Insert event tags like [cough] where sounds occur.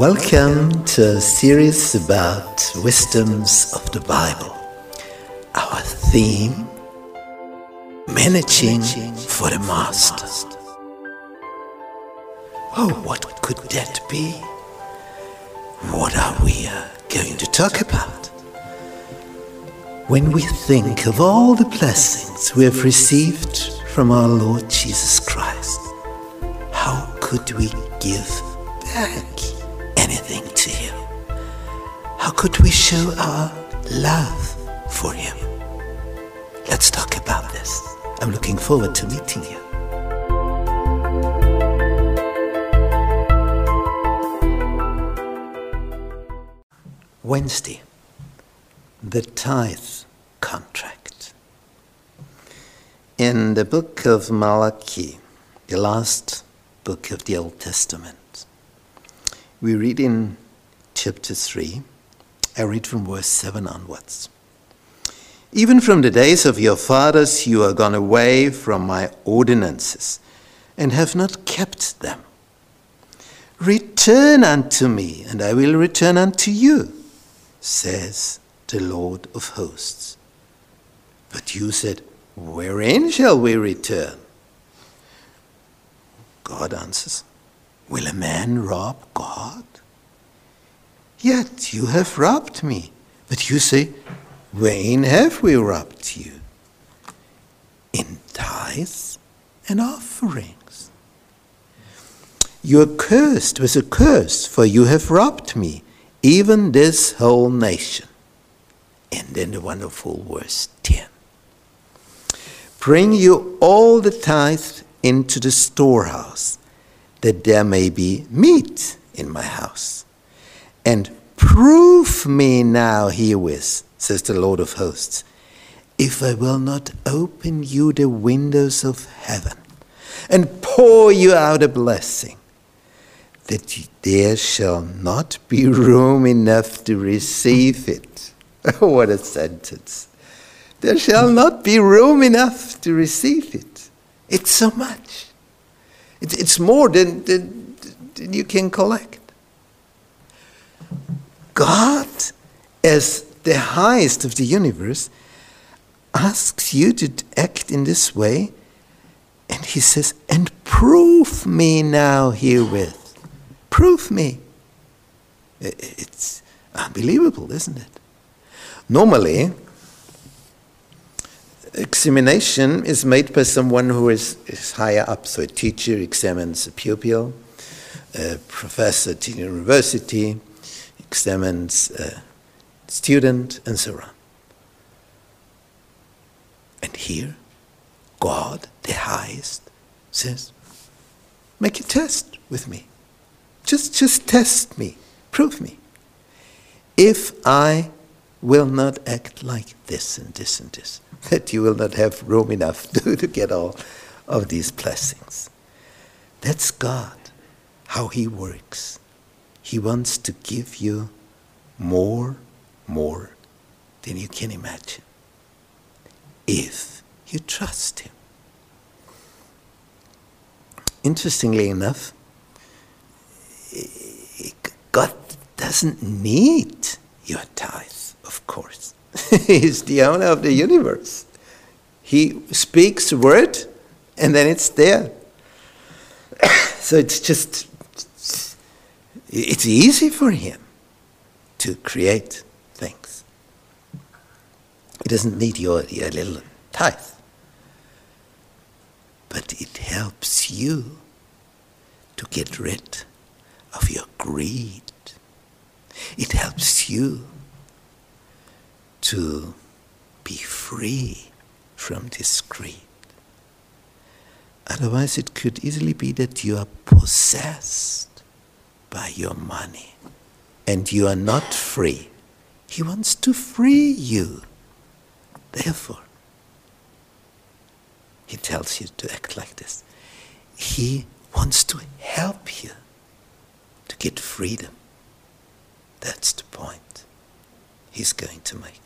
Welcome to a series about wisdoms of the Bible. Our theme Managing for the Master. Oh, what could that be? What are we uh, going to talk about? When we think of all the blessings we have received from our Lord Jesus Christ, how could we give back anything to Him? How could we show our love for Him? Let's talk about this. I'm looking forward to meeting you. Wednesday, the tithe contract. In the book of Malachi, the last book of the Old Testament, we read in chapter 3, I read from verse 7 onwards. Even from the days of your fathers, you are gone away from my ordinances and have not kept them. Return unto me, and I will return unto you, says the Lord of hosts. But you said, Wherein shall we return? God answers, Will a man rob God? Yet you have robbed me. But you say, Wherein have we robbed you? In tithes and offerings. You are cursed with a curse, for you have robbed me, even this whole nation. And then the wonderful verse 10. Bring you all the tithe into the storehouse, that there may be meat in my house. And prove me now herewith, says the Lord of hosts, if I will not open you the windows of heaven and pour you out a blessing, that there shall not be room enough to receive it. [laughs] what a sentence. There shall not be room enough to receive it. It's so much. It's more than, than, than you can collect. God, as the highest of the universe, asks you to act in this way, and He says, and prove me now herewith. Prove me. It's unbelievable, isn't it? Normally, examination is made by someone who is, is higher up. So a teacher examines a pupil, a professor at university examines a student, and so on. And here, God, the highest, says, make a test with me. Just, just test me. Prove me. If I will not act like this and this and this, [laughs] that you will not have room enough [laughs] to, to get all of these blessings. That's God, how He works. He wants to give you more, more than you can imagine if you trust Him. Interestingly enough, eh, God doesn't need your tithe, course. [laughs] He's the owner of the universe. He speaks word and then it's there. [coughs] so it's just, it's easy for him to create things. He doesn't need your, your little tithe. But it helps you to get rid of your greed. It helps you to be free from this greed. Otherwise, it could easily be that you are possessed by your money and you are not free. He wants to free you. Therefore, he tells you to act like this. He wants to help you to get freedom. That's the point he's going to make.